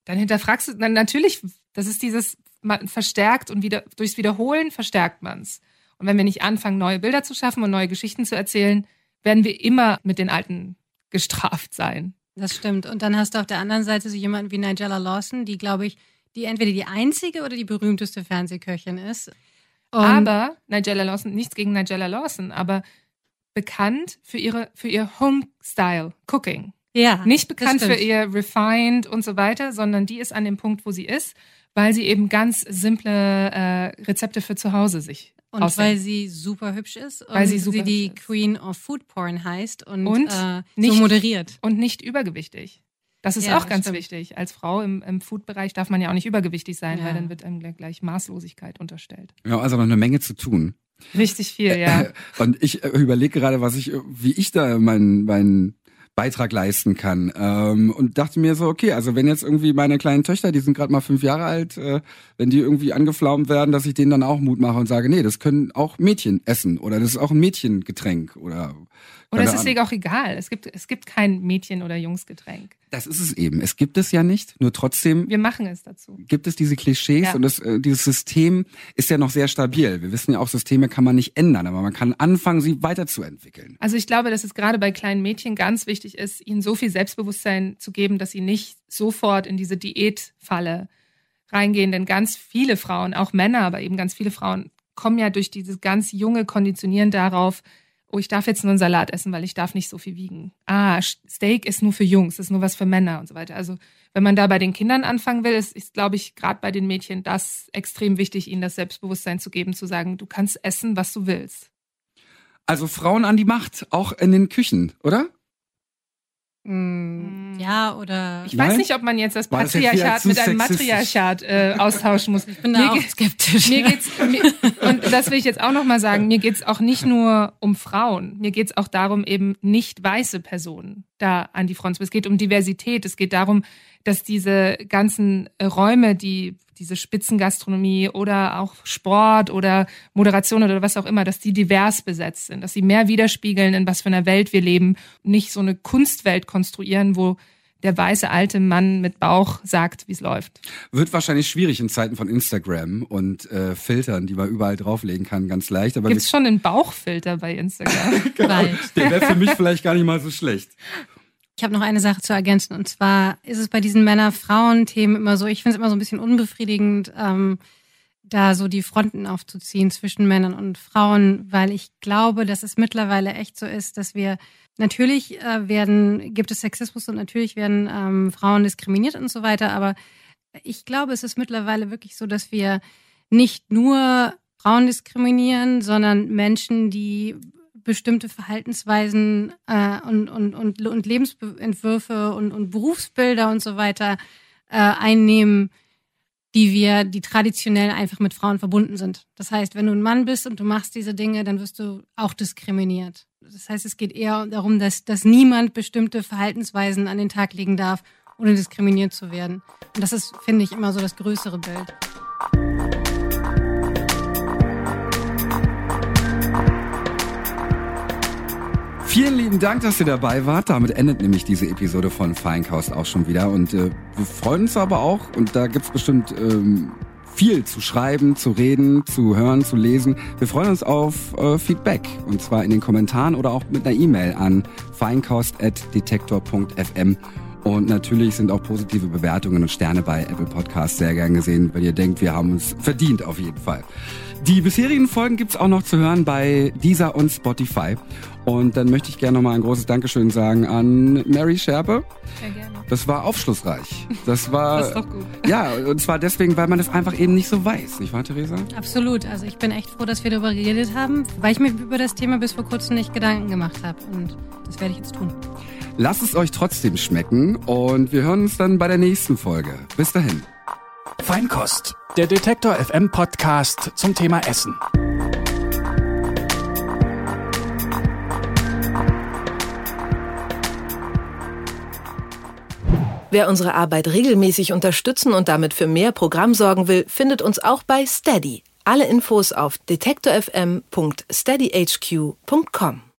dann hinterfragst du, dann natürlich, das ist dieses man verstärkt und wieder durchs Wiederholen verstärkt man's. Und wenn wir nicht anfangen, neue Bilder zu schaffen und neue Geschichten zu erzählen, werden wir immer mit den alten gestraft sein. Das stimmt. Und dann hast du auf der anderen Seite so jemanden wie Nigella Lawson, die, glaube ich, die entweder die einzige oder die berühmteste Fernsehköchin ist. Und aber Nigella Lawson, nichts gegen Nigella Lawson, aber bekannt für ihre für ihr Home-Style Cooking. ja, Nicht bekannt für ihr refined und so weiter, sondern die ist an dem Punkt, wo sie ist, weil sie eben ganz simple äh, Rezepte für zu Hause sich Und ausdenkt. weil sie super hübsch ist und Weil sie super die. Queen of Food Porn heißt und, Und äh, so nicht- moderiert. und nicht übergewichtig. Das ist Ja, auch das ganz stimmt. wichtig. Als Frau im, im Food-Bereich darf man ja auch nicht übergewichtig sein, Ja. weil dann wird einem gleich Maßlosigkeit unterstellt. Ja, also noch eine Menge zu tun. Richtig viel, ja. (laughs) Und ich äh, überlege gerade, was ich, wie ich da meinen meinen Beitrag leisten kann. Ähm, und dachte mir so, okay, also wenn jetzt irgendwie meine kleinen Töchter, die sind gerade mal fünf Jahre alt, äh, wenn die irgendwie angeflaumt werden, dass ich denen dann auch Mut mache und sage, nee, das können auch Mädchen essen oder das ist auch ein Mädchengetränk oder Oder es ist dir auch egal. Es gibt, es gibt kein Mädchen- oder Jungsgetränk. Das ist es eben. Es gibt es ja nicht, nur trotzdem Wir machen es dazu. gibt es diese Klischees Ja. und das, äh, dieses System ist ja noch sehr stabil. Wir wissen ja auch, Systeme kann man nicht ändern, aber man kann anfangen, sie weiterzuentwickeln. Also ich glaube, dass es gerade bei kleinen Mädchen ganz wichtig ist, ihnen so viel Selbstbewusstsein zu geben, dass sie nicht sofort in diese Diätfalle reingehen. Denn ganz viele Frauen, auch Männer, aber eben ganz viele Frauen, kommen ja durch dieses ganz junge Konditionieren darauf, oh, ich darf jetzt nur einen Salat essen, weil ich darf nicht so viel wiegen. Ah, Steak ist nur für Jungs, ist nur was für Männer und so weiter. Also wenn man da bei den Kindern anfangen will, ist, ist glaube ich, gerade bei den Mädchen das extrem wichtig, ihnen das Selbstbewusstsein zu geben, zu sagen, du kannst essen, was du willst. Also Frauen an die Macht, auch in den Küchen, oder? Mm, ja, oder Ich Nein? weiß nicht, ob man jetzt das Patriarchat mit einem? Matriarchat äh, austauschen muss. (laughs) ich bin mir da auch skeptisch. Mir geht's mir, und das will ich jetzt auch noch mal sagen. Mir geht's auch nicht nur um Frauen. Mir geht's auch darum, eben nicht weiße Personen da an die Front zu. Es geht um Diversität. Es geht darum, dass diese ganzen Räume, die diese Spitzengastronomie oder auch Sport oder Moderation oder was auch immer, dass die divers besetzt sind, dass sie mehr widerspiegeln, in was für einer Welt wir leben, nicht so eine Kunstwelt konstruieren, wo der weiße alte Mann mit Bauch sagt, wie es läuft. Wird wahrscheinlich schwierig in Zeiten von Instagram und äh, Filtern, die man überall drauflegen kann, ganz leicht. Aber Gibt's schon einen Bauchfilter bei Instagram? (laughs) Bald. der wäre für mich vielleicht gar nicht mal so schlecht. Ich habe noch eine Sache zu ergänzen. Und zwar ist es bei diesen Männer-Frauen-Themen immer so, ich finde es immer so ein bisschen unbefriedigend, ähm, da so die Fronten aufzuziehen zwischen Männern und Frauen, weil ich glaube, dass es mittlerweile echt so ist, dass wir natürlich äh, werden, gibt es Sexismus und natürlich werden ähm, Frauen diskriminiert und so weiter, aber ich glaube, es ist mittlerweile wirklich so, dass wir nicht nur Frauen diskriminieren, sondern Menschen, die bestimmte Verhaltensweisen äh, und, und, und, und Lebensentwürfe und, und Berufsbilder und so weiter äh, einnehmen, die wir, die traditionell einfach mit Frauen verbunden sind. Das heißt, wenn du ein Mann bist und du machst diese Dinge, dann wirst du auch diskriminiert. Das heißt, es geht eher darum, dass, dass niemand bestimmte Verhaltensweisen an den Tag legen darf, ohne diskriminiert zu werden. Und das ist, finde ich, immer so das größere Bild. Vielen lieben Dank, dass ihr dabei wart. Damit endet nämlich diese Episode von Feinkost auch schon wieder. Und äh, wir freuen uns aber auch, und da gibt's bestimmt ähm, viel zu schreiben, zu reden, zu hören, zu lesen. Wir freuen uns auf äh, Feedback. Und zwar in den Kommentaren oder auch mit einer E-Mail an feinkost.detektor.fm. Und natürlich sind auch positive Bewertungen und Sterne bei Apple Podcasts sehr gern gesehen, wenn ihr denkt, wir haben uns verdient auf jeden Fall. Die bisherigen Folgen gibt's auch noch zu hören bei Deezer und Spotify. Und dann möchte ich gerne nochmal ein großes Dankeschön sagen an Mary Scherpe. Sehr gerne. Das war aufschlussreich. Das war. Das ist doch gut. Ja, und zwar deswegen, weil man das einfach eben nicht so weiß, nicht wahr, Theresa? Absolut. Also ich bin echt froh, dass wir darüber geredet haben, weil ich mir über das Thema bis vor kurzem nicht Gedanken gemacht habe. Und das werde ich jetzt tun. Lasst es euch trotzdem schmecken und wir hören uns dann bei der nächsten Folge. Bis dahin. Feinkost, der Detektor FM Podcast zum Thema Essen. Wer unsere Arbeit regelmäßig unterstützen und damit für mehr Programm sorgen will, findet uns auch bei Steady. Alle Infos auf detektorfm.steadyhq.com.